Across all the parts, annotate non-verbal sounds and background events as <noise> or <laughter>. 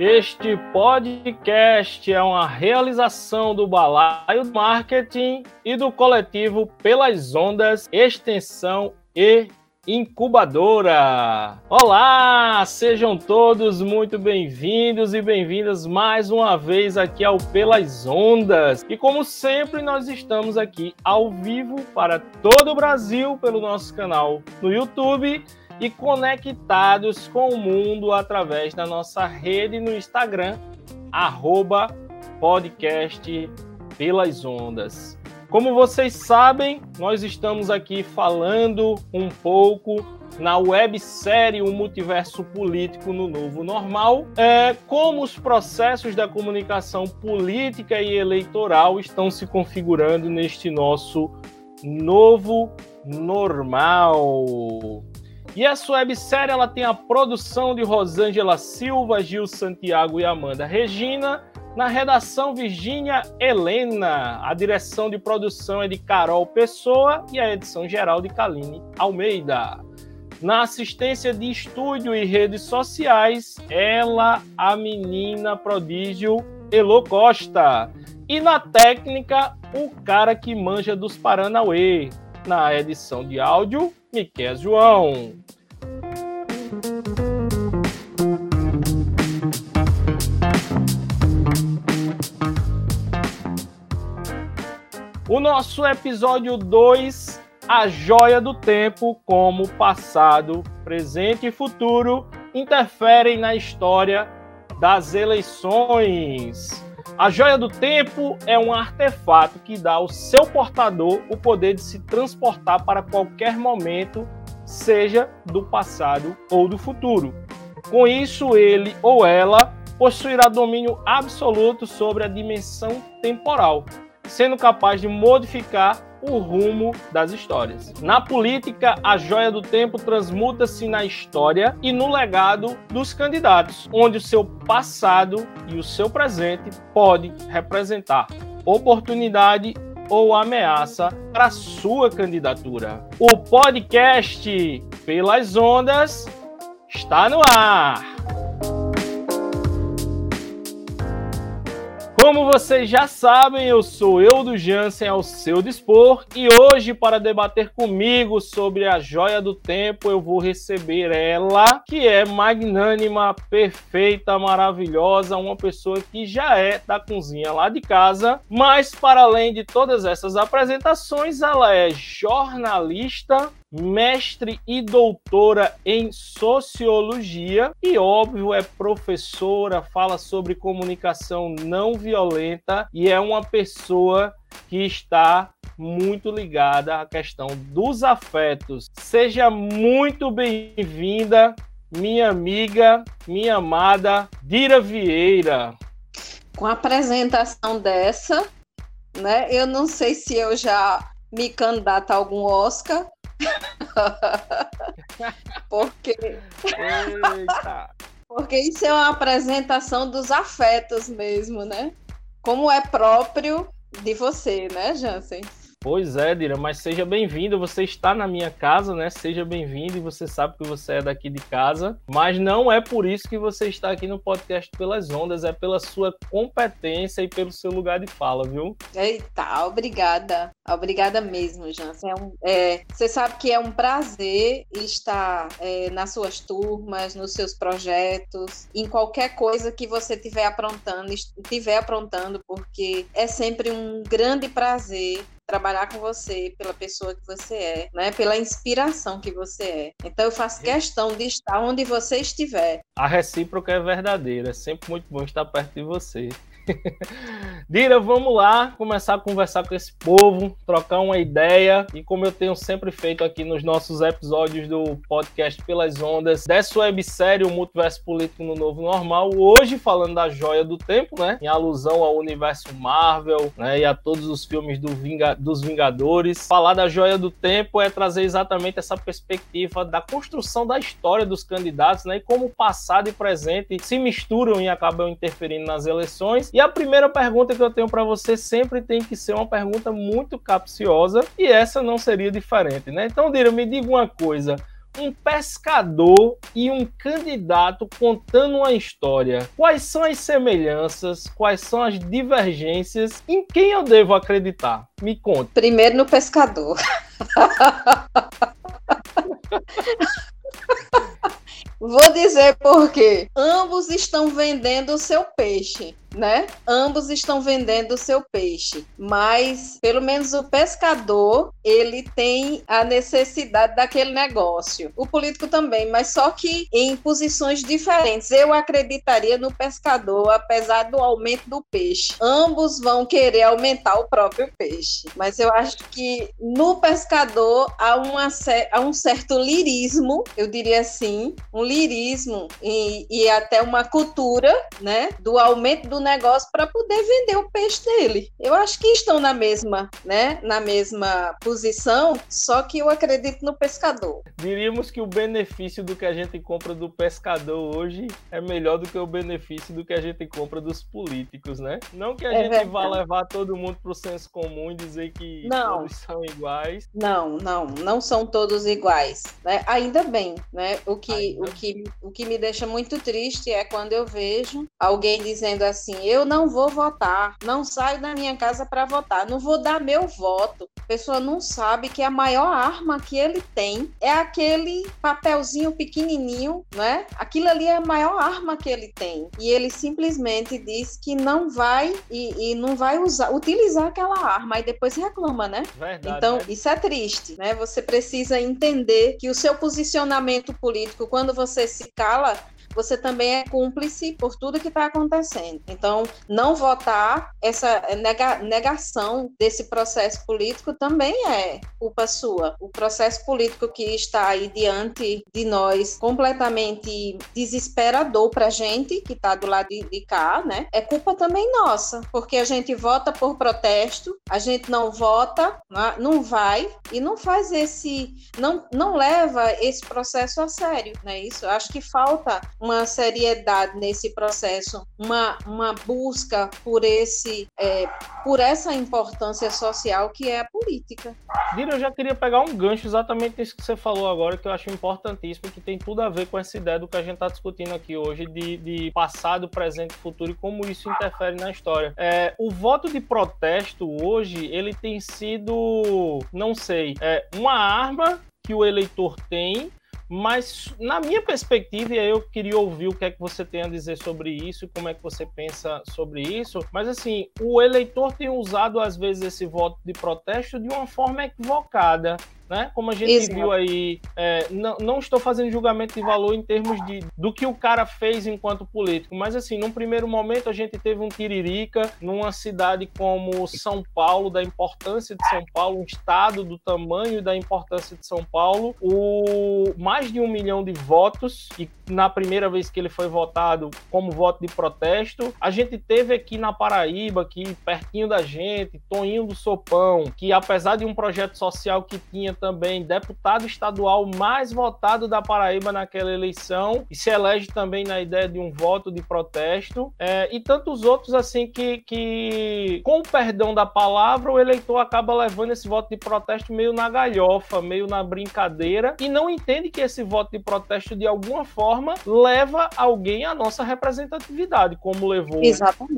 Este podcast é uma realização do Balaio Marketing e do coletivo Pelas Ondas Extensão e Incubadora. Olá, sejam todos muito bem-vindos e bem-vindas mais uma vez aqui ao Pelas Ondas. E como sempre, nós estamos aqui ao vivo para todo o Brasil pelo nosso canal no YouTube e conectados com o mundo através da nossa rede no Instagram, arroba podcast pelas ondas. Como vocês sabem, nós estamos aqui falando um pouco na websérie O Multiverso Político no Novo Normal, é, como os processos da comunicação política e eleitoral estão se configurando neste nosso novo normal. E essa websérie ela tem a produção de Rosângela Silva, Gil Santiago e Amanda Regina. Na redação, Virgínia Helena. A direção de produção é de Carol Pessoa e a edição geral de Kaline Almeida. Na assistência de estúdio e redes sociais, ela, a menina prodígio Elo Costa. E na técnica, o cara que manja dos Paranauê. Na edição de áudio, Miquel João. O nosso episódio 2, a joia do tempo, como passado, presente e futuro interferem na história das eleições. A joia do tempo é um artefato que dá ao seu portador o poder de se transportar para qualquer momento, seja do passado ou do futuro. Com isso, ele ou ela possuirá domínio absoluto sobre a dimensão temporal, sendo capaz de modificar o rumo das histórias. Na política, a joia do tempo transmuta-se na história e no legado dos candidatos, onde o seu passado e o seu presente pode representar oportunidade ou ameaça para sua candidatura. O podcast Pelas Ondas está no ar. Como vocês já sabem, eu sou eu do Jansen ao seu dispor e hoje para debater comigo sobre a joia do tempo eu vou receber ela, que é magnânima, perfeita, maravilhosa, uma pessoa que já é da cozinha lá de casa, mas para além de todas essas apresentações, ela é jornalista, mestre e doutora em sociologia e, óbvio, é professora, fala sobre comunicação não violenta e é uma pessoa que está muito ligada à questão dos afetos. Seja muito bem-vinda, minha amiga, minha amada Dira Vieira. Com a apresentação dessa, né? Eu não sei se eu já me candidato a algum Oscar, <laughs> porque. <laughs> Porque isso é uma apresentação dos afetos mesmo, né? Como é próprio de você, né, Jansen? Pois é, Dira, mas seja bem-vindo. Você está na minha casa, né? Seja bem-vindo e você sabe que você é daqui de casa. Mas não é por isso que você está aqui no podcast Pelas Ondas, é pela sua competência e pelo seu lugar de fala, viu? Eita, obrigada. Obrigada mesmo, Jansen. É um, é, você sabe que é um prazer estar é, nas suas turmas, nos seus projetos, em qualquer coisa que você estiver aprontando, estiver aprontando, porque é sempre um grande prazer trabalhar com você, pela pessoa que você é, né? Pela inspiração que você é. Então eu faço questão de estar onde você estiver. A recíproca é verdadeira, é sempre muito bom estar perto de você. <laughs> Dira, vamos lá começar a conversar com esse povo, trocar uma ideia e como eu tenho sempre feito aqui nos nossos episódios do podcast Pelas Ondas, dessa websérie O Multiverso Político no Novo Normal, hoje falando da Joia do Tempo, né, em alusão ao universo Marvel, né, e a todos os filmes do Vinga, dos Vingadores. Falar da Joia do Tempo é trazer exatamente essa perspectiva da construção da história dos candidatos, né, e como passado e presente se misturam e acabam interferindo nas eleições. E a primeira pergunta que eu tenho para você sempre tem que ser uma pergunta muito capciosa e essa não seria diferente, né? Então, Dira, me diga uma coisa. um pescador e um candidato contando uma história. Quais são as semelhanças? Quais são as divergências? Em quem eu devo acreditar? Me conte. Primeiro no pescador. <laughs> Vou dizer por quê. Ambos estão vendendo o seu peixe né? Ambos estão vendendo o seu peixe, mas pelo menos o pescador ele tem a necessidade daquele negócio. O político também, mas só que em posições diferentes. Eu acreditaria no pescador, apesar do aumento do peixe. Ambos vão querer aumentar o próprio peixe, mas eu acho que no pescador há, uma, há um certo lirismo, eu diria assim, um lirismo e, e até uma cultura, né, do aumento do negócio para poder vender o peixe dele. Eu acho que estão na mesma, né, na mesma posição, só que eu acredito no pescador. Diríamos que o benefício do que a gente compra do pescador hoje é melhor do que o benefício do que a gente compra dos políticos, né? Não que a é gente verdade. vá levar todo mundo para o senso comum e dizer que não. todos são iguais. Não, não, não são todos iguais, né? Ainda bem, né? O que, o que, o que me deixa muito triste é quando eu vejo alguém dizendo assim eu não vou votar, não saio da minha casa para votar, não vou dar meu voto. A pessoa não sabe que a maior arma que ele tem é aquele papelzinho pequenininho, né? Aquilo ali é a maior arma que ele tem. E ele simplesmente diz que não vai e, e não vai usar, utilizar aquela arma e depois reclama, né? Verdade, então, né? isso é triste, né? Você precisa entender que o seu posicionamento político, quando você se cala, você também é cúmplice por tudo que está acontecendo. Então, não votar, essa nega, negação desse processo político também é culpa sua. O processo político que está aí diante de nós, completamente desesperador para a gente, que está do lado de, de cá, né? É culpa também nossa, porque a gente vota por protesto, a gente não vota, não vai e não faz esse, não, não leva esse processo a sério, né? Isso, eu acho que falta uma seriedade nesse processo, uma, uma busca por esse é, por essa importância social que é a política. Dira, eu já queria pegar um gancho exatamente nisso que você falou agora, que eu acho importantíssimo, que tem tudo a ver com essa ideia do que a gente está discutindo aqui hoje, de, de, passado, presente e futuro, e como isso interfere na história. É, o voto de protesto hoje, ele tem sido, não sei, é, uma arma que o eleitor tem mas, na minha perspectiva, e eu queria ouvir o que é que você tem a dizer sobre isso, como é que você pensa sobre isso. Mas, assim, o eleitor tem usado, às vezes, esse voto de protesto de uma forma equivocada né? Como a gente Exato. viu aí, é, não, não estou fazendo julgamento de valor em termos de, do que o cara fez enquanto político, mas assim, num primeiro momento a gente teve um tiririca numa cidade como São Paulo, da importância de São Paulo, um estado do tamanho e da importância de São Paulo, o mais de um milhão de votos, e na primeira vez que ele foi votado como voto de protesto, a gente teve aqui na Paraíba, aqui pertinho da gente, Toninho do Sopão, que apesar de um projeto social que tinha também deputado estadual mais votado da Paraíba naquela eleição e se elege também na ideia de um voto de protesto. É, e tantos outros, assim, que, que, com o perdão da palavra, o eleitor acaba levando esse voto de protesto meio na galhofa, meio na brincadeira e não entende que esse voto de protesto, de alguma forma, leva alguém à nossa representatividade, como levou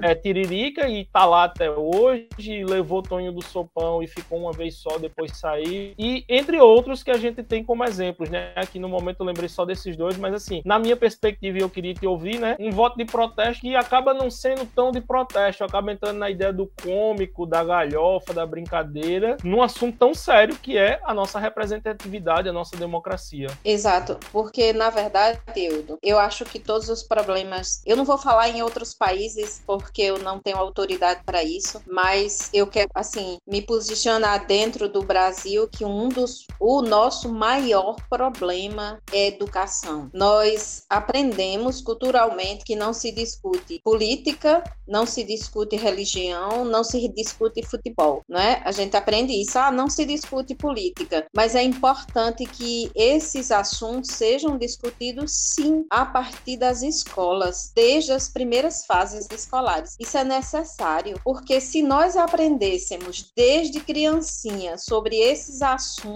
é, Tiririca e tá lá até hoje, levou Tonho do Sopão e ficou uma vez só, depois sair. E entre outros que a gente tem como exemplos, né? Aqui no momento eu lembrei só desses dois, mas assim, na minha perspectiva, eu queria te ouvir, né? Um voto de protesto que acaba não sendo tão de protesto, acaba entrando na ideia do cômico, da galhofa, da brincadeira, num assunto tão sério que é a nossa representatividade, a nossa democracia. Exato, porque na verdade, Eudo, eu acho que todos os problemas, eu não vou falar em outros países porque eu não tenho autoridade para isso, mas eu quero assim me posicionar dentro do Brasil que um dos o nosso maior problema é educação. Nós aprendemos culturalmente que não se discute política, não se discute religião, não se discute futebol, né? A gente aprende isso, ah, não se discute política, mas é importante que esses assuntos sejam discutidos sim a partir das escolas, desde as primeiras fases escolares. Isso é necessário, porque se nós aprendêssemos desde criancinha sobre esses assuntos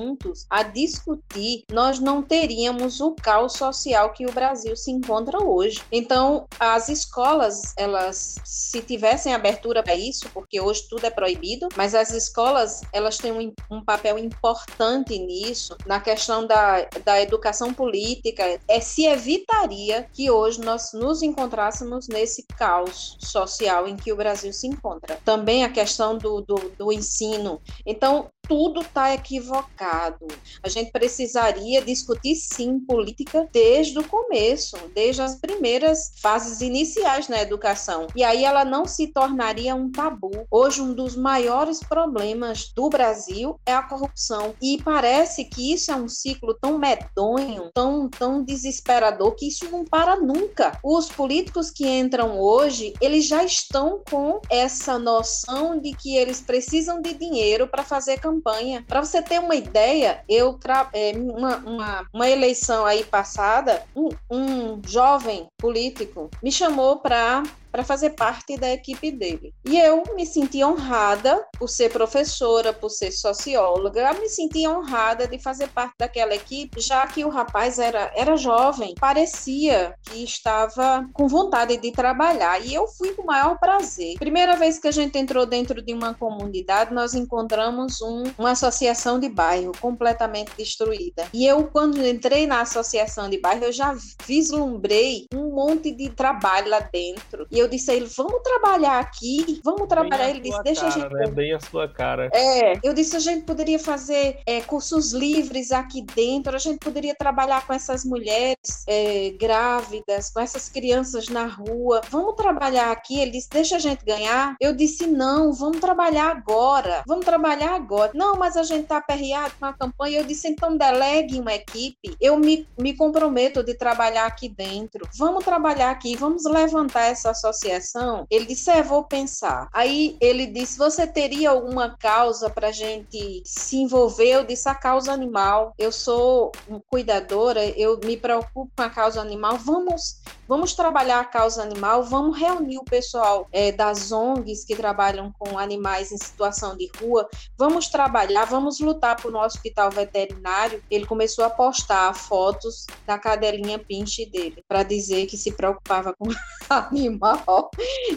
a discutir, nós não teríamos o caos social que o Brasil se encontra hoje. Então, as escolas, elas, se tivessem abertura para isso, porque hoje tudo é proibido, mas as escolas, elas têm um, um papel importante nisso, na questão da, da educação política, é se evitaria que hoje nós nos encontrássemos nesse caos social em que o Brasil se encontra. Também a questão do, do, do ensino. Então, tudo está equivocado. A gente precisaria discutir sim política desde o começo, desde as primeiras fases iniciais na educação. E aí ela não se tornaria um tabu. Hoje um dos maiores problemas do Brasil é a corrupção e parece que isso é um ciclo tão medonho, tão tão desesperador que isso não para nunca. Os políticos que entram hoje, eles já estão com essa noção de que eles precisam de dinheiro para fazer campanha campanha. Para você ter uma ideia, eu é, uma, uma, uma, eleição aí passada, um, um jovem político me chamou para para fazer parte da equipe dele. E eu me senti honrada por ser professora, por ser socióloga, eu me senti honrada de fazer parte daquela equipe, já que o rapaz era, era jovem, parecia que estava com vontade de trabalhar. E eu fui com o maior prazer. Primeira vez que a gente entrou dentro de uma comunidade, nós encontramos um, uma associação de bairro completamente destruída. E eu, quando entrei na associação de bairro, eu já vislumbrei um monte de trabalho lá dentro. E eu disse a ele: vamos trabalhar aqui, vamos trabalhar. Ele disse: deixa cara, a gente. Né? Bem a sua cara. É, eu disse: a gente poderia fazer é, cursos livres aqui dentro, a gente poderia trabalhar com essas mulheres é, grávidas, com essas crianças na rua, vamos trabalhar aqui. Ele disse: deixa a gente ganhar. Eu disse: não, vamos trabalhar agora, vamos trabalhar agora. Não, mas a gente está aperreado com a campanha. Eu disse: então delegue uma equipe, eu me, me comprometo de trabalhar aqui dentro. Vamos trabalhar aqui, vamos levantar essa sociedade associação, ele disse: É, vou pensar. Aí ele disse: Você teria alguma causa para gente se envolver? Eu disse: A causa animal. Eu sou cuidadora, eu me preocupo com a causa animal. Vamos, vamos trabalhar a causa animal, vamos reunir o pessoal é, das ONGs que trabalham com animais em situação de rua, vamos trabalhar, vamos lutar por um hospital veterinário. Ele começou a postar fotos da cadelinha pinche dele para dizer que se preocupava com <laughs> animal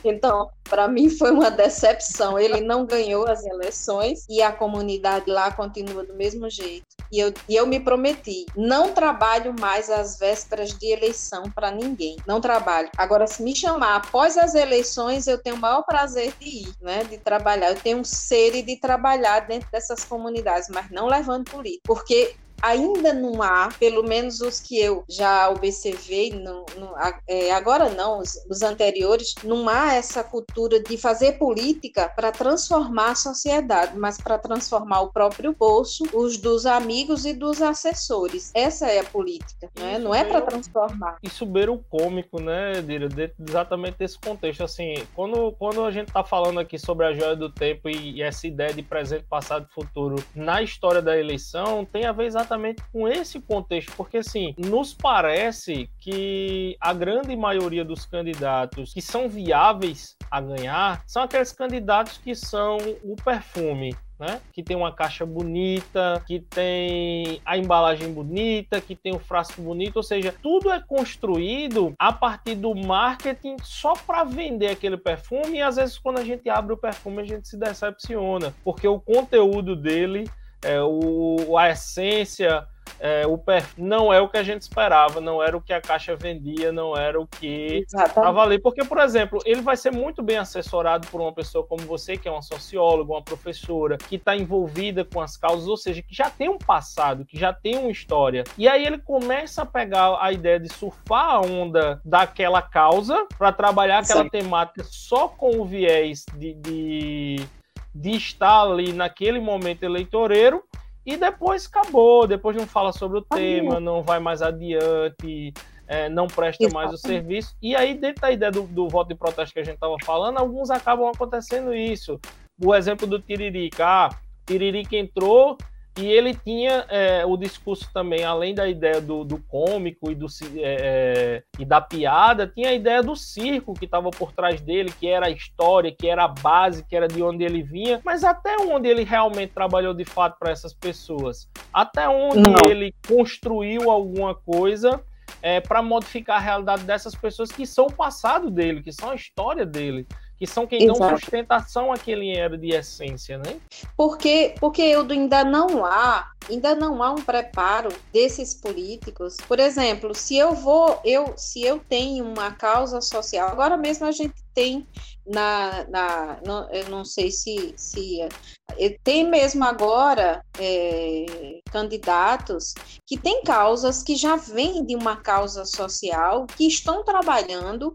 Então, para mim foi uma decepção. Ele não ganhou as eleições e a comunidade lá continua do mesmo jeito. E eu, e eu me prometi, não trabalho mais às vésperas de eleição para ninguém. Não trabalho. Agora, se me chamar após as eleições, eu tenho o maior prazer de ir, né? De trabalhar. Eu tenho um sede de trabalhar dentro dessas comunidades, mas não levando política. Porque ainda não há, pelo menos os que eu já observei, é, agora não, os, os, anteriores, não há essa cultura de fazer política para transformar a sociedade, mas para transformar o próprio bolso, os dos amigos e dos assessores. Essa é a política, né? não é para transformar. Isso beira o cômico, né, Dira? exatamente desse contexto. Assim, quando, quando a gente está falando aqui sobre a joia do tempo e, e essa ideia de presente, passado e futuro na história da eleição, tem a ver exatamente exatamente com esse contexto, porque assim, nos parece que a grande maioria dos candidatos que são viáveis a ganhar são aqueles candidatos que são o perfume, né? Que tem uma caixa bonita, que tem a embalagem bonita, que tem o frasco bonito, ou seja, tudo é construído a partir do marketing só para vender aquele perfume e às vezes quando a gente abre o perfume a gente se decepciona, porque o conteúdo dele é, o, a essência, é, o não é o que a gente esperava, não era o que a caixa vendia, não era o que estava ali. Porque, por exemplo, ele vai ser muito bem assessorado por uma pessoa como você, que é uma socióloga, uma professora, que está envolvida com as causas, ou seja, que já tem um passado, que já tem uma história. E aí ele começa a pegar a ideia de surfar a onda daquela causa para trabalhar aquela Sim. temática só com o viés de, de de estar ali naquele momento eleitoreiro e depois acabou, depois não fala sobre o tema, não vai mais adiante, é, não presta Exatamente. mais o serviço. E aí, dentro da ideia do, do voto de protesto que a gente estava falando, alguns acabam acontecendo isso. O exemplo do Tiririca, ah, Tiririca entrou E ele tinha é, o discurso também, além da ideia do, do cômico e, do, é, é, e da piada, tinha a ideia do circo que estava por trás dele, que era a história, que era a base, que era de onde ele vinha, mas até onde ele realmente trabalhou de fato para essas pessoas? Até onde Não. ele construiu alguma coisa é, para modificar a realidade dessas pessoas que são o passado dele, que são a história dele que são quem Exato. dão sustentação àquele era de essência, né? Porque, porque eu ainda não há, ainda não há um preparo desses políticos. Por exemplo, se eu vou, eu, se eu tenho uma causa social, agora mesmo a gente tem na, na não, eu não sei se, se é, tem mesmo agora é, candidatos que têm causas que já vêm de uma causa social, que estão trabalhando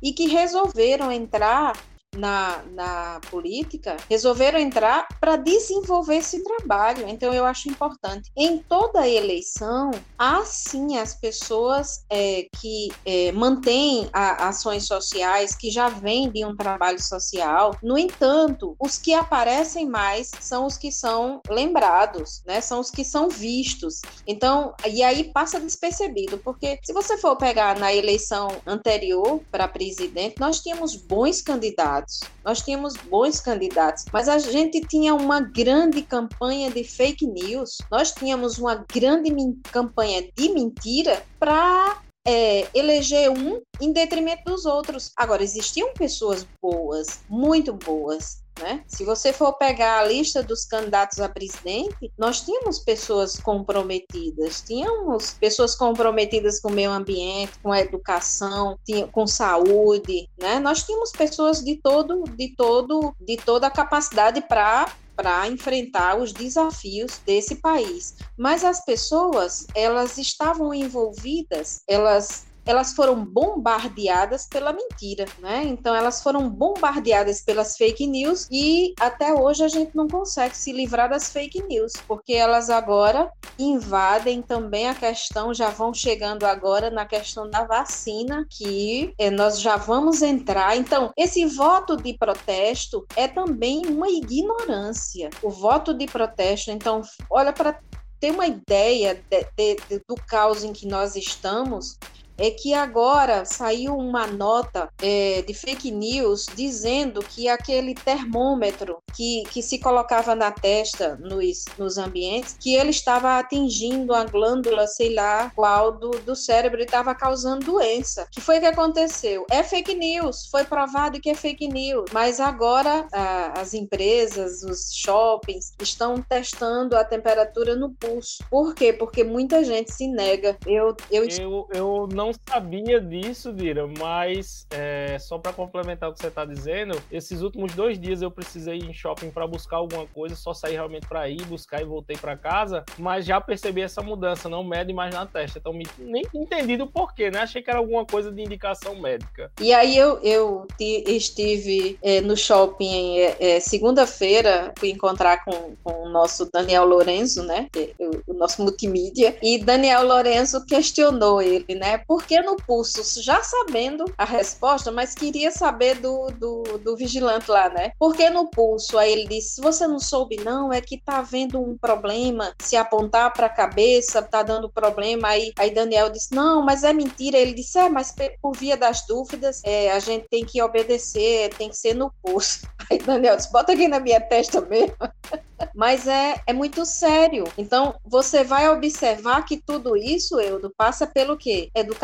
e que resolveram entrar na, na política resolveram entrar para desenvolver esse trabalho. Então, eu acho importante. Em toda eleição, há sim as pessoas é, que é, mantêm a, ações sociais, que já vêm de um trabalho social. No entanto, os que aparecem mais são os que são lembrados, né? são os que são vistos. Então, e aí passa despercebido, porque se você for pegar na eleição anterior para presidente, nós tínhamos bons candidatos candidatos. Nós tínhamos bons candidatos, mas a gente tinha uma grande campanha de fake news. Nós tínhamos uma grande campanha de mentira para é, eleger um em detrimento dos outros. Agora, existiam pessoas boas, muito boas, né? Se você for pegar a lista dos candidatos a presidente, nós tínhamos pessoas comprometidas, tínhamos pessoas comprometidas com o meio ambiente, com a educação, com saúde, né? Nós tínhamos pessoas de todo, de todo, de toda a capacidade para para enfrentar os desafios desse país. Mas as pessoas, elas estavam envolvidas, elas elas foram bombardeadas pela mentira, né? Então elas foram bombardeadas pelas fake news e até hoje a gente não consegue se livrar das fake news, porque elas agora invadem também a questão, já vão chegando agora na questão da vacina, que é, nós já vamos entrar. Então, esse voto de protesto é também uma ignorância. O voto de protesto, então, olha para ter uma ideia de, de, de, do caos em que nós estamos, é que agora saiu uma nota é, de fake news dizendo que aquele termômetro que, que se colocava na testa nos, nos ambientes, que ele estava atingindo a glândula, sei lá, qual do, do cérebro e estava causando doença. que foi que aconteceu? É fake news, foi provado que é fake news, mas agora a, as empresas, os shoppings estão testando a temperatura no pulso. Por quê? Porque muita gente se nega. Eu, eu... eu, eu não não sabia disso, Dira, mas é, só para complementar o que você está dizendo, esses últimos dois dias eu precisei ir em shopping para buscar alguma coisa, só saí realmente para ir buscar e voltei para casa, mas já percebi essa mudança, não mede mais na testa. Então, me, nem entendi do porquê, né? Achei que era alguma coisa de indicação médica. E aí eu, eu estive é, no shopping é, é, segunda-feira, fui encontrar com, com o nosso Daniel Lorenzo, né? É, o, o nosso multimídia, e Daniel Lorenzo questionou ele, né? Porque no pulso, já sabendo a resposta, mas queria saber do, do, do vigilante lá, né? Porque no pulso, aí ele disse: se você não soube, não, é que tá havendo um problema, se apontar para a cabeça, tá dando problema. Aí, aí Daniel disse: não, mas é mentira. Ele disse: é, mas por via das dúvidas, é, a gente tem que obedecer, tem que ser no pulso. <laughs> Aí Daniel disse: bota aqui na minha testa mesmo. <laughs> mas é, é muito sério. Então, você vai observar que tudo isso, Eudo, passa pelo quê? Educação,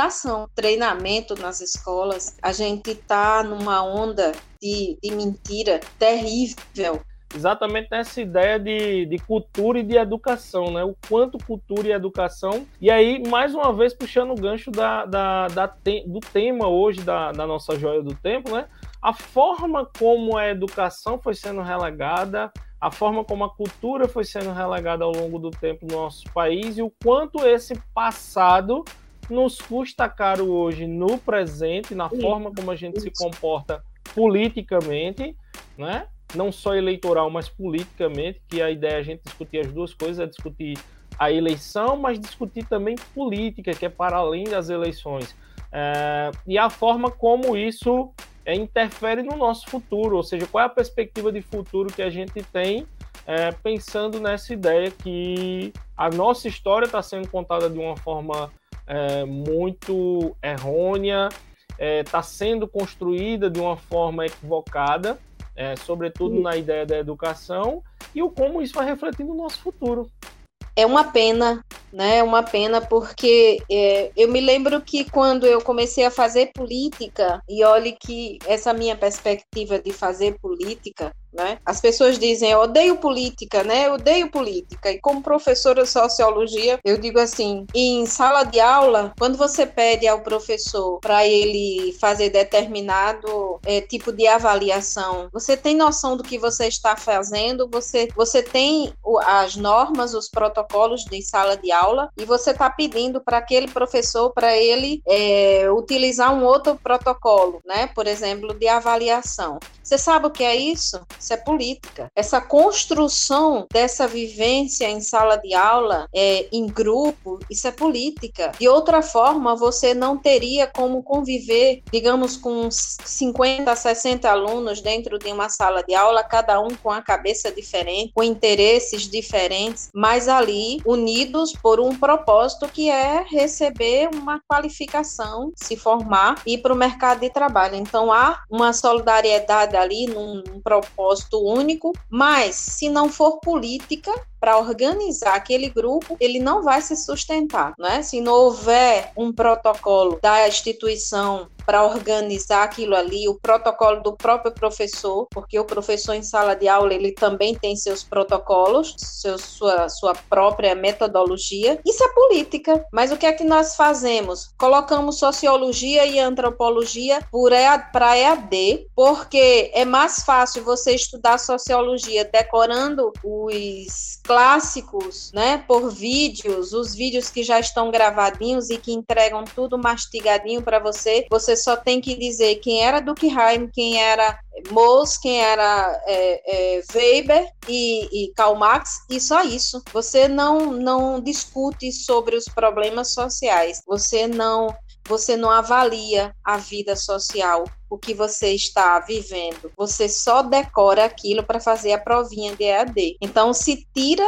treinamento nas escolas. A gente está numa onda de, de mentira terrível exatamente nessa ideia de, de cultura e de educação, né? O quanto cultura e educação. E aí, mais uma vez, puxando o gancho da, da, da te, do tema hoje da, da nossa joia do tempo, né? A forma como a educação foi sendo relegada, a forma como a cultura foi sendo relegada ao longo do tempo no nosso país e o quanto esse passado nos custa caro hoje no presente, na forma como a gente se comporta politicamente, né? não só eleitoral, mas politicamente, que a ideia é a gente discutir as duas coisas, é discutir a eleição, mas discutir também política, que é para além das eleições. É, e a forma como isso é, interfere no nosso futuro, ou seja, qual é a perspectiva de futuro que a gente tem é, pensando nessa ideia que a nossa história está sendo contada de uma forma é, muito errônea, está é, tá sendo construída de uma forma equivocada, é, sobretudo na ideia da educação, e o como isso vai refletir no nosso futuro. É uma pena, né? É uma pena porque é, eu me lembro que quando eu comecei a fazer política, e olhe que essa minha perspectiva de fazer política né? As pessoas dizem, eu odeio política, né? Eu odeio política. E como professora de sociologia, eu digo assim, em sala de aula, quando você pede ao professor para ele fazer determinado é, tipo de avaliação, você tem noção do que você está fazendo, você, você tem as normas, os protocolos de sala de aula, e você está pedindo para aquele professor, para ele é, utilizar um outro protocolo, né? Por exemplo, de avaliação. Você sabe o que é isso? Isso é política. Essa construção dessa vivência em sala de aula, é, em grupo, isso é política. De outra forma, você não teria como conviver, digamos, com 50, 60 alunos dentro de uma sala de aula, cada um com a cabeça diferente, com interesses diferentes, mas ali unidos por um propósito que é receber uma qualificação, se formar e ir para o mercado de trabalho. Então há uma solidariedade ali num, num propósito propósito único, mas se não for política, para organizar aquele grupo, ele não vai se sustentar, né? Se não houver um protocolo da instituição para organizar aquilo ali, o protocolo do próprio professor, porque o professor em sala de aula ele também tem seus protocolos, seu, sua, sua própria metodologia. Isso é política. Mas o que é que nós fazemos? Colocamos sociologia e antropologia para EAD, porque é mais fácil você estudar sociologia decorando os clássicos, né, por vídeos, os vídeos que já estão gravadinhos e que entregam tudo mastigadinho para você. Você só tem que dizer quem era Durkheim, quem era Moos, quem era é, é, Weber e, e Karl Marx, e só isso. Você não, não discute sobre os problemas sociais, você não você não avalia a vida social, o que você está vivendo. Você só decora aquilo para fazer a provinha de EAD. Então, se tira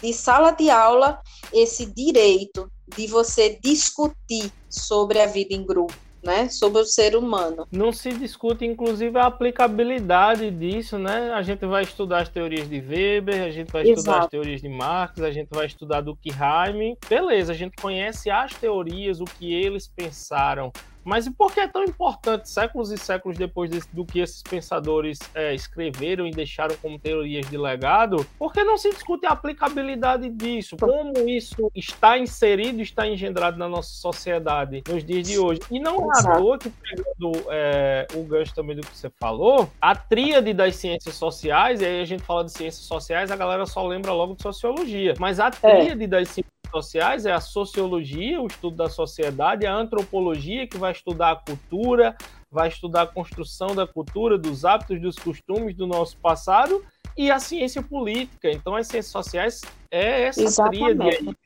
de sala de aula esse direito de você discutir sobre a vida em grupo né, sobre o ser humano. Não se discute, inclusive, a aplicabilidade disso, né? A gente vai estudar as teorias de Weber, a gente vai Exato. estudar as teorias de Marx, a gente vai estudar Durkheim. Beleza, a gente conhece as teorias, o que eles pensaram, mas e por que é tão importante, séculos e séculos depois do que esses pensadores é, escreveram e deixaram como teorias de legado? Por que não se discute a aplicabilidade disso? Como isso está inserido, está engendrado na nossa sociedade nos dias de hoje? E não é à toa que, pegando é, o gancho também do que você falou, a tríade das ciências sociais, e aí a gente fala de ciências sociais, a galera só lembra logo de sociologia, mas a é. tríade é. das ciências sociais é a sociologia, o estudo da sociedade, a antropologia, que vai estudar a cultura, vai estudar a construção da cultura, dos hábitos, dos costumes do nosso passado, e a ciência política. Então, as ciências sociais é essa Exatamente. tríade aí,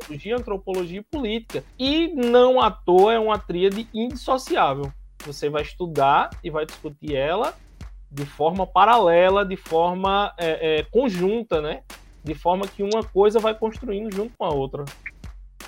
sociologia, antropologia e política. E não à toa é uma tríade indissociável. Você vai estudar e vai discutir ela de forma paralela, de forma é, é, conjunta, né? De forma que uma coisa vai construindo junto com a outra.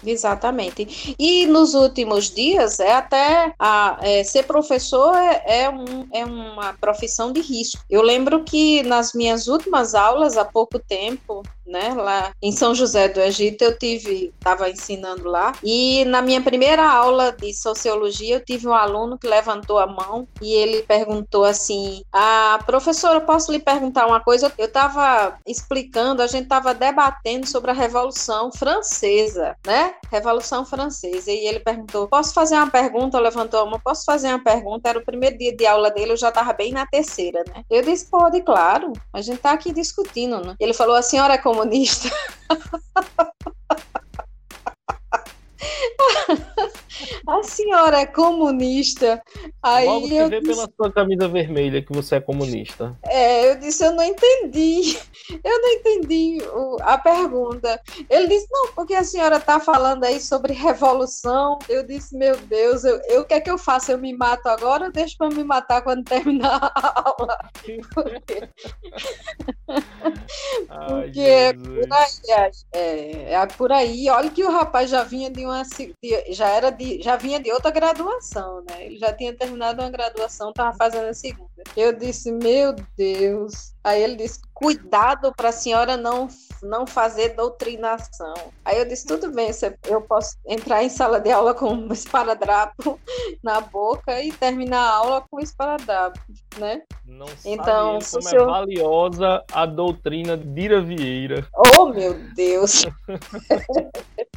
Exatamente. E nos últimos dias, é até a, é, ser professor é, é, um, é uma profissão de risco. Eu lembro que nas minhas últimas aulas, há pouco tempo, né, lá em São José do Egito, eu tive, estava ensinando lá, e na minha primeira aula de sociologia, eu tive um aluno que levantou a mão e ele perguntou assim: "A professora, posso lhe perguntar uma coisa? Eu estava explicando, a gente estava debatendo sobre a Revolução Francesa, né? Revolução Francesa. E ele perguntou: "Posso fazer uma pergunta?" Levantou a mão: "Posso fazer uma pergunta?" Era o primeiro dia de aula dele, eu já estava bem na terceira, né? Eu disse: "Pode, claro. A gente está aqui discutindo, né?" Ele falou: "A senhora é comunista. <laughs> A senhora é comunista. Aí Logo eu vê disse... pela sua camisa vermelha que você é comunista. É, eu disse, eu não entendi. Eu não entendi o, a pergunta. Ele disse, não, porque a senhora está falando aí sobre revolução. Eu disse, meu Deus, eu, eu, o que é que eu faço? Eu me mato agora ou deixo para me matar quando terminar a aula? <laughs> Porque, porque é por aí, é, é por aí. Olha que o rapaz já vinha de uma já era de, já vinha de outra graduação, né? Ele já tinha terminado uma graduação, estava fazendo a segunda. Eu disse, meu Deus. Aí ele disse, cuidado para a senhora não, não fazer doutrinação. Aí eu disse, tudo bem, eu posso entrar em sala de aula com um esparadrapo <laughs> na boca e terminar a aula com um esparadrapo, né? Não então, sabe como é senhor... é valiosa a doutrina de Ira Vieira. Oh, meu Deus! <laughs>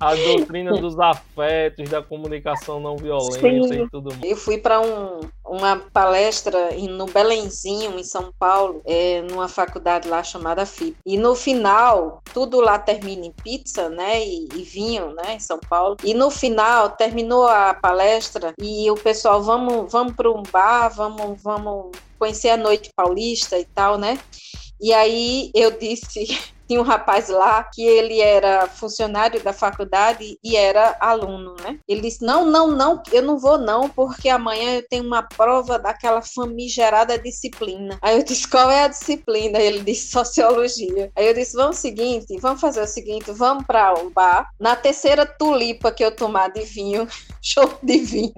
a doutrina dos afetos, da comunicação não violenta Sim. e tudo mais. Eu fui para um, uma palestra no Belenzinho, em São Paulo, é, numa faculdade lá chamada FIP. E no final, tudo lá termina em pizza, né? E, e vinho, né? Em São Paulo. E no final, terminou a palestra e o pessoal, vamos, vamos para um bar, vamos, vamos conhecer a noite paulista e tal, né? E aí eu disse tinha um rapaz lá que ele era funcionário da faculdade e era aluno, né? Ele disse: Não, não, não, eu não vou não, porque amanhã eu tenho uma prova daquela famigerada disciplina. Aí eu disse: Qual é a disciplina? Ele disse: Sociologia. Aí eu disse: Vamos seguinte, vamos fazer o seguinte, vamos para o bar. Na terceira tulipa que eu tomar de vinho, <laughs> show de vinho.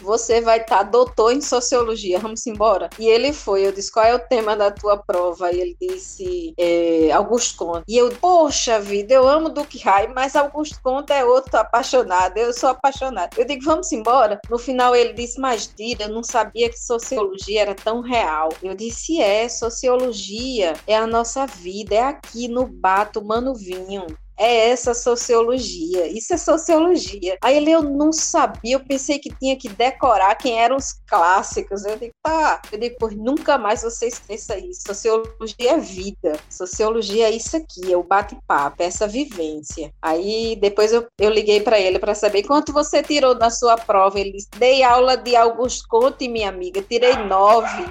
Você vai estar tá doutor em sociologia, vamos embora. E ele foi, eu disse, qual é o tema da tua prova? E ele disse, é, Augusto Conte. E eu, poxa vida, eu amo Duque Rai, mas Augusto Conte é outro apaixonado, eu sou apaixonado. Eu digo, vamos embora. No final ele disse, mas Dira, eu não sabia que sociologia era tão real. Eu disse, é, sociologia é a nossa vida, é aqui no bar tomando vinho é essa sociologia. Isso é sociologia. Aí ele, eu não sabia, eu pensei que tinha que decorar quem eram os clássicos. Eu digo, tá. Eu digo, pois nunca mais você esqueça isso. Sociologia é vida. Sociologia é isso aqui, é o bate-papo, é essa vivência. Aí depois eu, eu liguei para ele para saber quanto você tirou na sua prova. Ele disse, dei aula de Augusto Conte, minha amiga, tirei nove.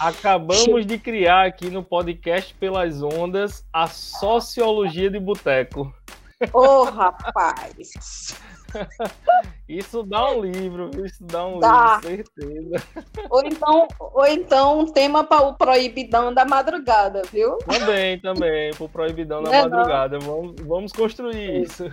Acabamos de criar aqui no podcast Pelas Ondas a <laughs> sociologia Teologia de Boteco. Ô, oh, rapaz! <laughs> Isso dá um livro, isso dá um dá. livro, certeza. Ou então, ou então um tema para o proibidão da madrugada, viu? Também, também, para o proibidão da é madrugada. Vamos, vamos construir isso.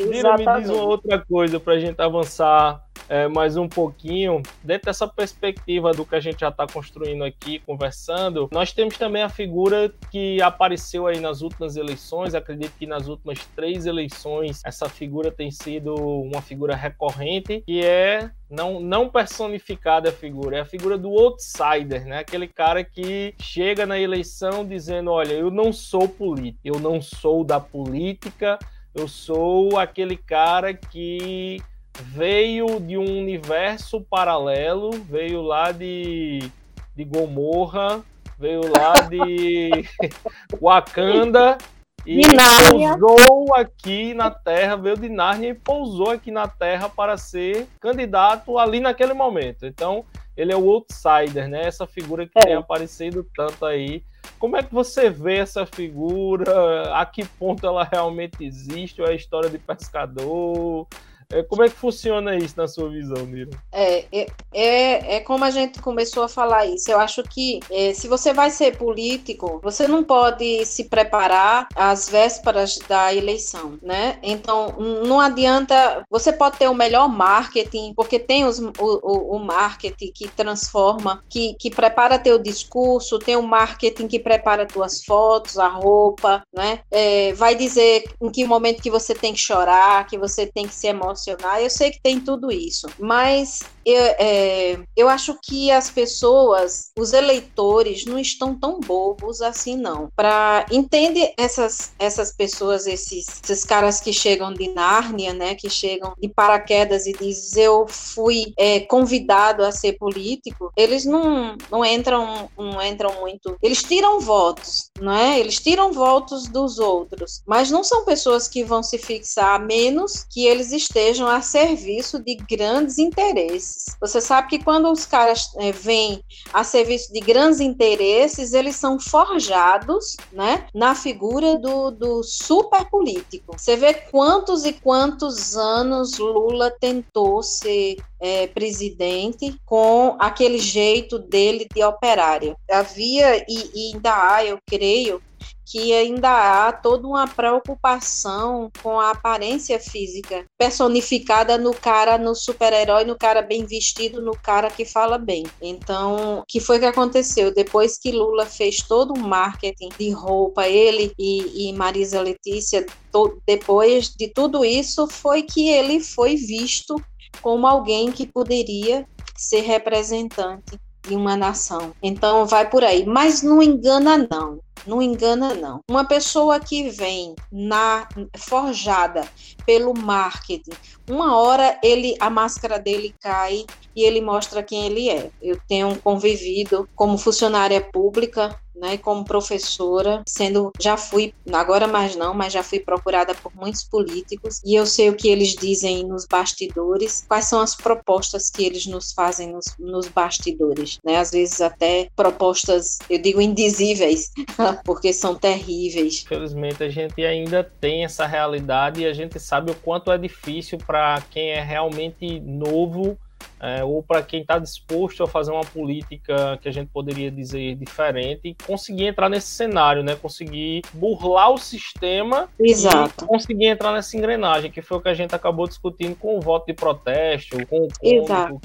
Mira, me diz uma outra coisa para a gente avançar é, mais um pouquinho, dentro dessa perspectiva do que a gente já está construindo aqui, conversando, nós temos também a figura que apareceu aí nas últimas eleições, acredito que nas últimas três eleições essa figura tem sido uma figura recorrente, que é não, não personificada a figura, é a figura do outsider, né? Aquele cara que chega na eleição dizendo, olha, eu não sou político, eu não sou da política, eu sou aquele cara que veio de um universo paralelo, veio lá de, de Gomorra, veio lá de <laughs> Wakanda e pousou aqui na Terra, veio de Nárnia e pousou aqui na Terra para ser candidato ali naquele momento. Então, ele é o outsider, né? Essa figura que é. tem aparecido tanto aí. Como é que você vê essa figura? A que ponto ela realmente existe? Ou é a história de pescador? É, como é que funciona isso na sua visão, Mira? É, é, é, é, como a gente começou a falar isso. Eu acho que é, se você vai ser político, você não pode se preparar às vésperas da eleição, né? Então, não adianta. Você pode ter o melhor marketing, porque tem os, o, o, o marketing que transforma, que, que prepara teu discurso, tem o marketing que prepara tuas fotos, a roupa, né? É, vai dizer em que momento que você tem que chorar, que você tem que se emocionar eu sei que tem tudo isso, mas eu, é, eu acho que as pessoas, os eleitores, não estão tão bobos assim, não. Para entende essas, essas pessoas, esses, esses caras que chegam de Nárnia, né, que chegam de paraquedas e dizem eu fui é, convidado a ser político, eles não, não entram não entram muito. Eles tiram votos, não é? Eles tiram votos dos outros, mas não são pessoas que vão se fixar a menos que eles estejam a serviço de grandes interesses. Você sabe que quando os caras é, vêm a serviço de grandes interesses, eles são forjados, né, na figura do, do super político. Você vê quantos e quantos anos Lula tentou ser é, presidente com aquele jeito dele de operário. Havia e, e ainda há, eu creio, que ainda há toda uma preocupação com a aparência física personificada no cara, no super-herói, no cara bem vestido, no cara que fala bem. Então, o que foi que aconteceu? Depois que Lula fez todo o marketing de roupa, ele e, e Marisa Letícia, to, depois de tudo isso, foi que ele foi visto como alguém que poderia ser representante de uma nação. Então vai por aí, mas não engana não. Não engana não. Uma pessoa que vem na forjada pelo marketing, uma hora ele a máscara dele cai e ele mostra quem ele é. Eu tenho convivido como funcionária pública né, como professora, sendo já fui, agora mais não, mas já fui procurada por muitos políticos e eu sei o que eles dizem nos bastidores, quais são as propostas que eles nos fazem nos, nos bastidores, né? Às vezes até propostas, eu digo indizíveis, <laughs> porque são terríveis. Infelizmente a gente ainda tem essa realidade e a gente sabe o quanto é difícil para quem é realmente novo é, ou para quem está disposto a fazer uma política que a gente poderia dizer diferente, conseguir entrar nesse cenário, né? Conseguir burlar o sistema Exato. e conseguir entrar nessa engrenagem, que foi o que a gente acabou discutindo com o voto de protesto, com.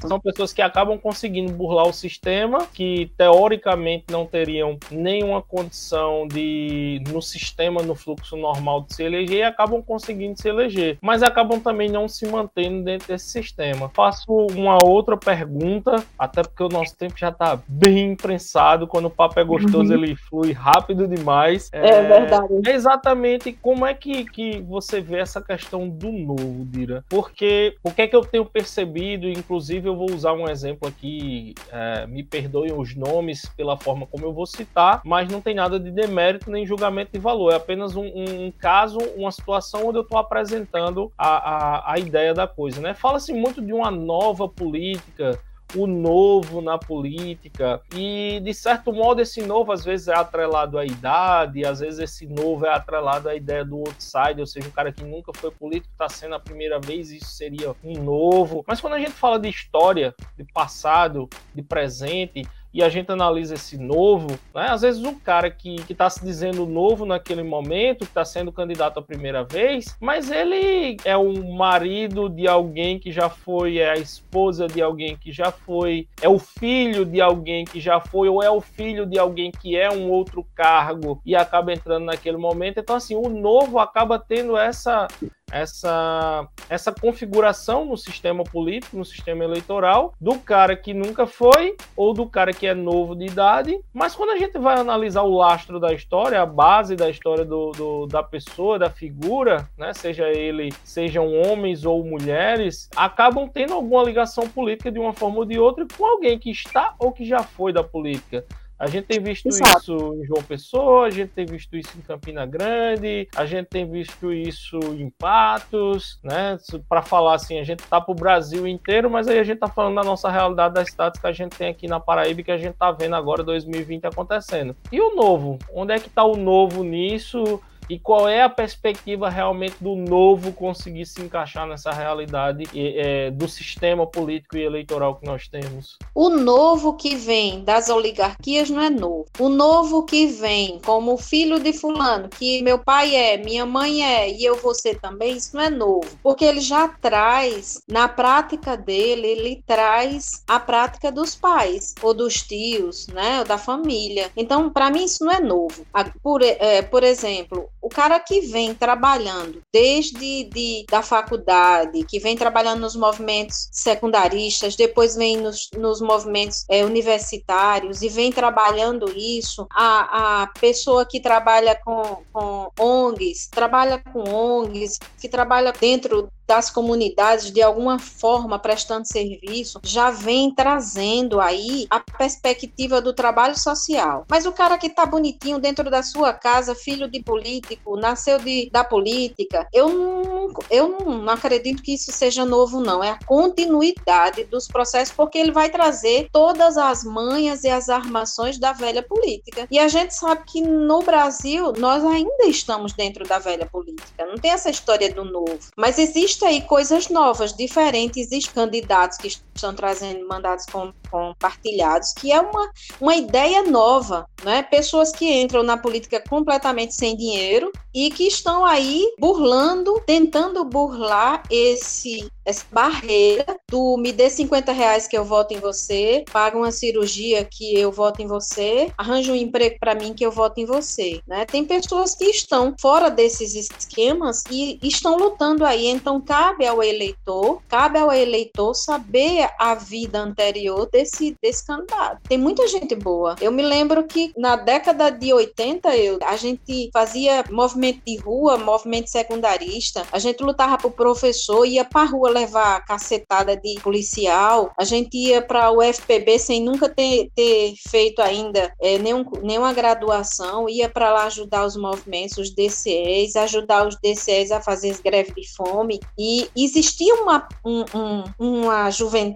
São pessoas que acabam conseguindo burlar o sistema, que teoricamente não teriam nenhuma condição de, no sistema, no fluxo normal de se eleger, e acabam conseguindo se eleger, mas acabam também não se mantendo dentro desse sistema. Faço uma outra pergunta, até porque o nosso tempo já está bem imprensado. Quando o papo é gostoso, uhum. ele flui rápido demais. É, é verdade. É exatamente como é que, que você vê essa questão do novo, Dira? Porque o que é que eu tenho percebido, inclusive eu vou usar um exemplo aqui, é, me perdoem os nomes pela forma como eu vou citar, mas não tem nada de demérito nem julgamento de valor. É apenas um, um caso, uma situação onde eu estou apresentando a, a, a ideia da coisa, né? Fala-se muito de uma nova política política, o novo na política. E, de certo modo, esse novo às vezes é atrelado à idade, às vezes esse novo é atrelado à ideia do outsider, ou seja, o cara que nunca foi político está sendo a primeira vez, isso seria um novo. Mas quando a gente fala de história, de passado, de presente, e a gente analisa esse novo, né? às vezes o cara que está se dizendo novo naquele momento, que está sendo candidato a primeira vez, mas ele é o marido de alguém que já foi, é a esposa de alguém que já foi, é o filho de alguém que já foi, ou é o filho de alguém que é um outro cargo e acaba entrando naquele momento. Então, assim, o novo acaba tendo essa essa, essa configuração no sistema político, no sistema eleitoral, do cara que nunca foi ou do cara que é novo de idade. Mas quando a gente vai analisar o lastro da história, a base da história do, do da pessoa, da figura, né, seja ele, sejam homens ou mulheres, acabam tendo alguma ligação política de uma forma ou de outra com alguém que está ou que já foi da política. A gente tem visto Exato. isso em João Pessoa, a gente tem visto isso em Campina Grande, a gente tem visto isso em Patos, né? Para falar assim, a gente tá pro Brasil inteiro, mas aí a gente tá falando da nossa realidade das cidades que a gente tem aqui na Paraíba que a gente tá vendo agora 2020 acontecendo. E o novo? Onde é que tá o novo nisso? E qual é a perspectiva realmente do novo conseguir se encaixar nessa realidade é, do sistema político e eleitoral que nós temos? O novo que vem das oligarquias não é novo. O novo que vem como filho de fulano, que meu pai é, minha mãe é e eu vou ser também, isso não é novo. Porque ele já traz, na prática dele, ele traz a prática dos pais, ou dos tios, né, ou da família. Então, para mim, isso não é novo. Por, é, por exemplo, o cara que vem trabalhando desde de, da faculdade, que vem trabalhando nos movimentos secundaristas, depois vem nos, nos movimentos é, universitários e vem trabalhando isso, a, a pessoa que trabalha com, com ONGs, trabalha com ONGs, que trabalha dentro das comunidades de alguma forma prestando serviço, já vem trazendo aí a perspectiva do trabalho social. Mas o cara que está bonitinho dentro da sua casa, filho de político, nasceu de, da política, eu não, eu não acredito que isso seja novo, não. É a continuidade dos processos, porque ele vai trazer todas as manhas e as armações da velha política. E a gente sabe que no Brasil nós ainda estamos dentro da velha política. Não tem essa história do novo. Mas existe aí coisas novas, diferentes, existem candidatos que estão trazendo mandatos compartilhados, que é uma, uma ideia nova, né? Pessoas que entram na política completamente sem dinheiro e que estão aí burlando, tentando burlar esse essa barreira do me dê 50 reais que eu voto em você, paga uma cirurgia que eu voto em você, arranja um emprego para mim que eu voto em você, né? Tem pessoas que estão fora desses esquemas e estão lutando aí, então cabe ao eleitor, cabe ao eleitor saber a vida anterior desse, desse candidato. Tem muita gente boa. Eu me lembro que na década de 80 eu, a gente fazia movimento de rua, movimento secundarista, a gente lutava pro professor, ia pra rua levar cacetada de policial, a gente ia para o FPB sem nunca ter, ter feito ainda é, nenhum, nenhuma graduação, ia para lá ajudar os movimentos, os DCEs, ajudar os DCEs a fazer greve de fome, e existia uma, um, um, uma juventude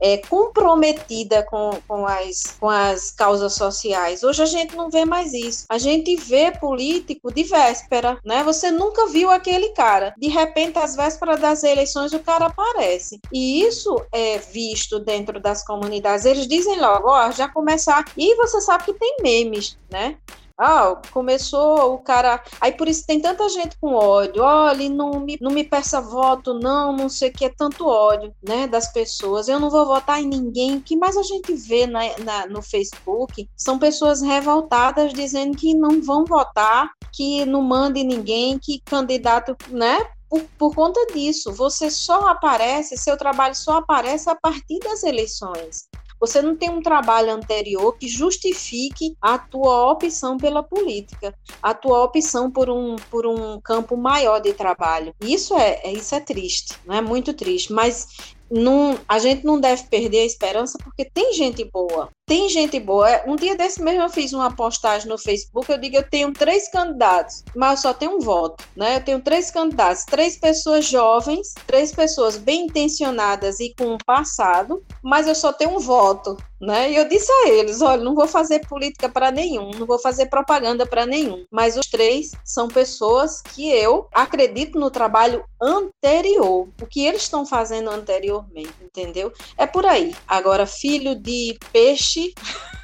é, comprometida com, com, as, com as causas sociais. Hoje a gente não vê mais isso. A gente vê político de véspera, né? Você nunca viu aquele cara. De repente, às vésperas das eleições, o cara aparece. E isso é visto dentro das comunidades. Eles dizem logo, ó, já começar. E você sabe que tem memes, né? Ah, começou o cara. Aí por isso tem tanta gente com ódio. Olha, não me, não me peça voto, não, não sei o que, é tanto ódio, né, das pessoas. Eu não vou votar em ninguém. O que mais a gente vê na, na, no Facebook são pessoas revoltadas dizendo que não vão votar, que não mande ninguém, que candidato, né, por, por conta disso. Você só aparece, seu trabalho só aparece a partir das eleições. Você não tem um trabalho anterior que justifique a tua opção pela política, a tua opção por um, por um campo maior de trabalho. Isso é, é isso é triste, não é muito triste. Mas não, a gente não deve perder a esperança porque tem gente boa. Tem gente boa. É, um dia desse mesmo eu fiz uma postagem no Facebook, eu digo eu tenho três candidatos, mas eu só tenho um voto, né? Eu tenho três candidatos, três pessoas jovens, três pessoas bem intencionadas e com um passado, mas eu só tenho um voto, né? E eu disse a eles, olha, não vou fazer política para nenhum, não vou fazer propaganda para nenhum, mas os três são pessoas que eu acredito no trabalho anterior, o que eles estão fazendo anteriormente, entendeu? É por aí. Agora, filho de peixe peixe.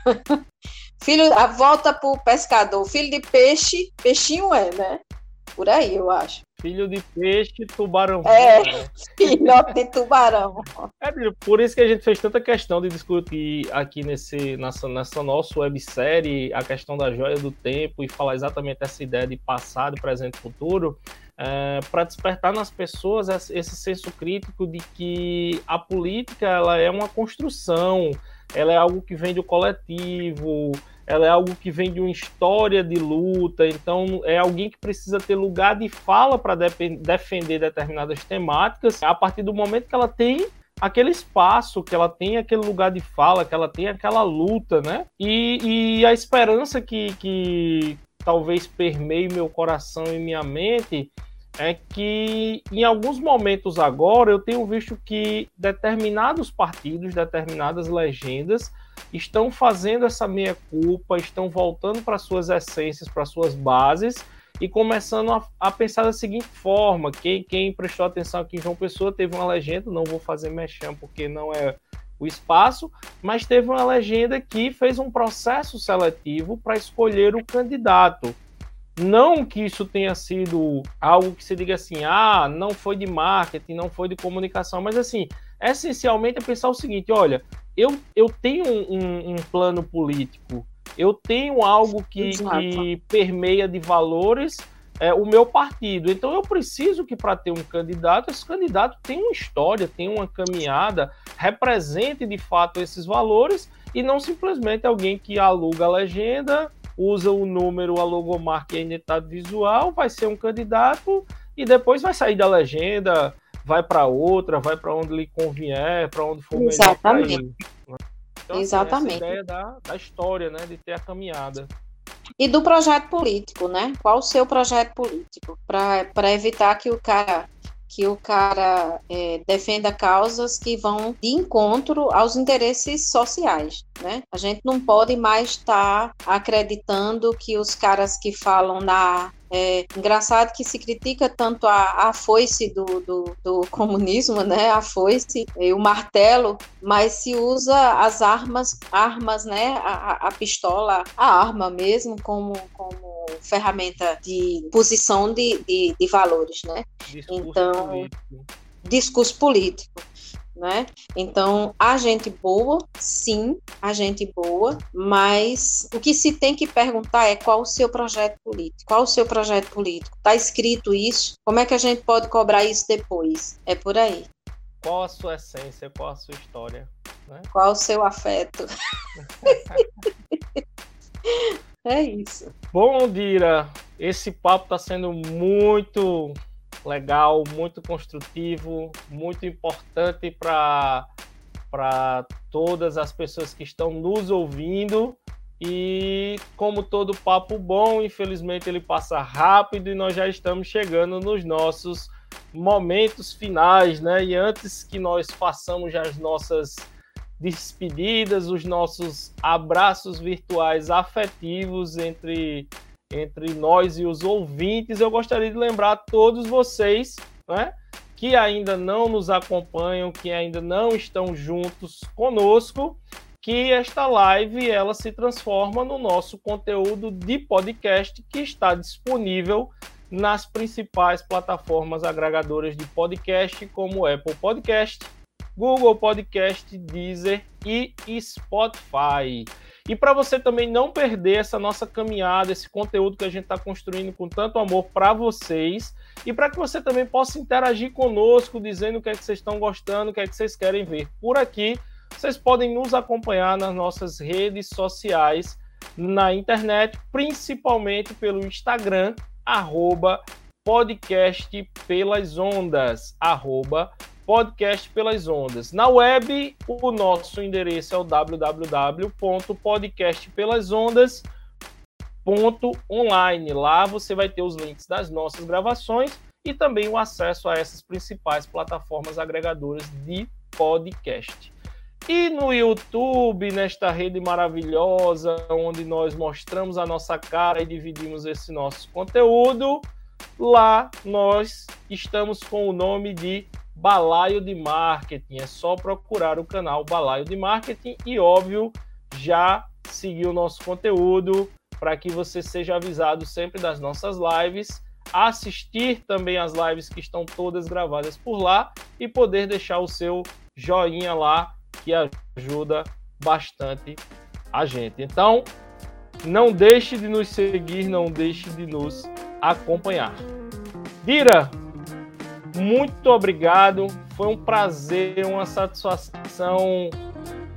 <laughs> filho, a volta pro pescador. Filho de peixe, peixinho é, né? Por aí, eu acho. Filho de peixe, tubarão. É, <laughs> filhote de tubarão. É, por isso que a gente fez tanta questão de discutir aqui nesse, nessa, nessa nossa websérie a questão da joia do tempo e falar exatamente essa ideia de passado, presente e futuro, é, para despertar nas pessoas esse senso crítico de que a política ela é uma construção, ela é algo que vem do coletivo, ela é algo que vem de uma história de luta, então é alguém que precisa ter lugar de fala para defender determinadas temáticas. A partir do momento que ela tem aquele espaço, que ela tem aquele lugar de fala, que ela tem aquela luta, né? E, e a esperança que, que talvez permeie meu coração e minha mente é que em alguns momentos agora eu tenho visto que determinados partidos, determinadas legendas estão fazendo essa meia culpa, estão voltando para suas essências, para suas bases e começando a, a, pensar da seguinte forma: quem, quem prestou atenção aqui em João Pessoa teve uma legenda, não vou fazer mexão porque não é o espaço, mas teve uma legenda que fez um processo seletivo para escolher o candidato. Não que isso tenha sido algo que se diga assim, ah, não foi de marketing, não foi de comunicação, mas assim, essencialmente é pensar o seguinte: olha, eu, eu tenho um, um plano político, eu tenho algo que, que permeia de valores é, o meu partido. Então eu preciso que para ter um candidato, esse candidato tenha uma história, tenha uma caminhada, represente de fato esses valores e não simplesmente alguém que aluga a legenda, usa o número, a logomarca e a identidade visual, vai ser um candidato e depois vai sair da legenda, vai para outra, vai para onde lhe convier, para onde for melhor para ele. Então, Exatamente. Assim, essa ideia da, da história, né, de ter a caminhada. E do projeto político, né? Qual o seu projeto político? Para evitar que o cara que o cara é, defenda causas que vão de encontro aos interesses sociais, né? A gente não pode mais estar tá acreditando que os caras que falam na é engraçado que se critica tanto a, a foice do, do, do, <laughs> comunismo, né, a foice e o martelo, mas se usa as armas, armas, né, a, a pistola, a arma mesmo, como, como ferramenta de posição de, de, de valores, né? Discurso então, político. discurso político né? Então, a gente boa, sim, a gente boa, mas o que se tem que perguntar é qual o seu projeto político? Qual o seu projeto político? Está escrito isso? Como é que a gente pode cobrar isso depois? É por aí. Qual a sua essência? Qual a sua história? Né? Qual o seu afeto? <laughs> é isso. Bom, Dira, esse papo está sendo muito legal, muito construtivo, muito importante para todas as pessoas que estão nos ouvindo. E como todo papo bom, infelizmente ele passa rápido e nós já estamos chegando nos nossos momentos finais, né? E antes que nós façamos as nossas despedidas, os nossos abraços virtuais afetivos entre entre nós e os ouvintes, eu gostaria de lembrar a todos vocês, né, que ainda não nos acompanham, que ainda não estão juntos conosco, que esta live ela se transforma no nosso conteúdo de podcast que está disponível nas principais plataformas agregadoras de podcast, como Apple Podcast, Google Podcast, Deezer e Spotify. E para você também não perder essa nossa caminhada, esse conteúdo que a gente está construindo com tanto amor para vocês, e para que você também possa interagir conosco, dizendo o que é que vocês estão gostando, o que é que vocês querem ver. Por aqui, vocês podem nos acompanhar nas nossas redes sociais na internet, principalmente pelo Instagram, arroba podcast pelas ondas, arroba podcast pelas ondas. Na web, o nosso endereço é o www.podcastpelasondas.online. Lá você vai ter os links das nossas gravações e também o acesso a essas principais plataformas agregadoras de podcast. E no YouTube, nesta rede maravilhosa, onde nós mostramos a nossa cara e dividimos esse nosso conteúdo, lá nós estamos com o nome de Balaio de Marketing. É só procurar o canal Balaio de Marketing e, óbvio, já seguir o nosso conteúdo para que você seja avisado sempre das nossas lives, assistir também as lives que estão todas gravadas por lá e poder deixar o seu joinha lá, que ajuda bastante a gente. Então, não deixe de nos seguir, não deixe de nos acompanhar. Dira, muito obrigado. Foi um prazer, uma satisfação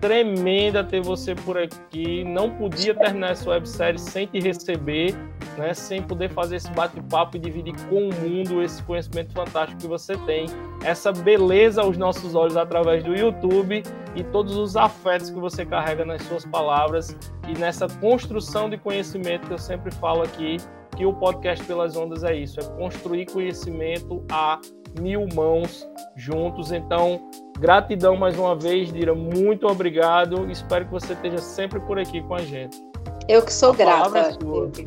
tremenda ter você por aqui. Não podia terminar essa websérie sem te receber, né? sem poder fazer esse bate-papo e dividir com o mundo esse conhecimento fantástico que você tem, essa beleza aos nossos olhos através do YouTube e todos os afetos que você carrega nas suas palavras e nessa construção de conhecimento que eu sempre falo aqui, que o podcast pelas ondas é isso, é construir conhecimento a mil mãos juntos. Então, gratidão mais uma vez, Dira. Muito obrigado. Espero que você esteja sempre por aqui com a gente. Eu que sou a grata. É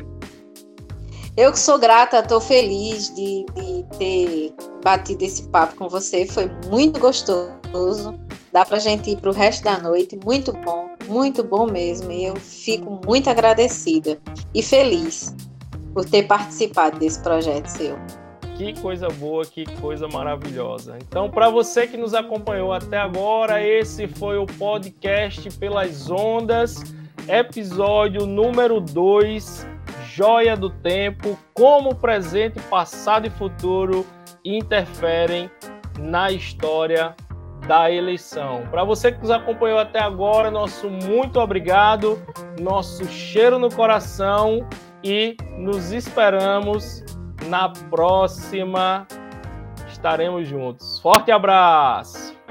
eu que sou grata, estou feliz de, de, ter batido esse papo com você. Foi muito gostoso. Dá para a gente ir para o resto da noite. Muito bom, muito bom mesmo. E eu fico muito agradecida e feliz por ter participado desse projeto seu. Que coisa boa, que coisa maravilhosa. Então, para você que nos acompanhou até agora, esse foi o podcast Pelas Ondas, episódio número 2, joia do tempo, como presente, passado e futuro interferem na história da eleição. Para você que nos acompanhou até agora, nosso muito obrigado, nosso cheiro no coração e nos esperamos na próxima. Estaremos juntos. Forte abraço!